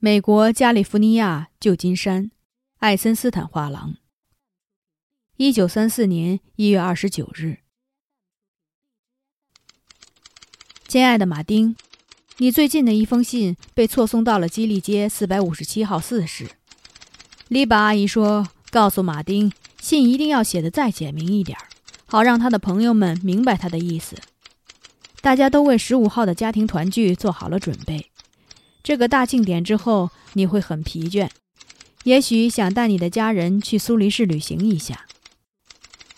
美国加利福尼亚旧金山，爱森斯坦画廊。一九三四年一月二十九日，亲爱的马丁，你最近的一封信被错送到了基利街四百五十七号四室。丽巴阿姨说：“告诉马丁，信一定要写的再简明一点，好让他的朋友们明白他的意思。”大家都为十五号的家庭团聚做好了准备。这个大庆典之后，你会很疲倦，也许想带你的家人去苏黎世旅行一下。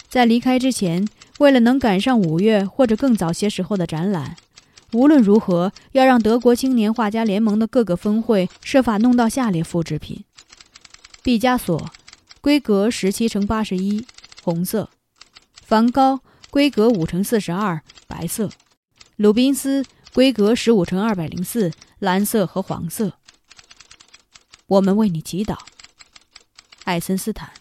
在离开之前，为了能赶上五月或者更早些时候的展览，无论如何要让德国青年画家联盟的各个分会设法弄到下列复制品：毕加索，规格十七乘八十一，红色；梵高，规格五乘四十二，白色；鲁宾斯，规格十五乘二百零四。蓝色和黄色。我们为你祈祷，爱森斯坦。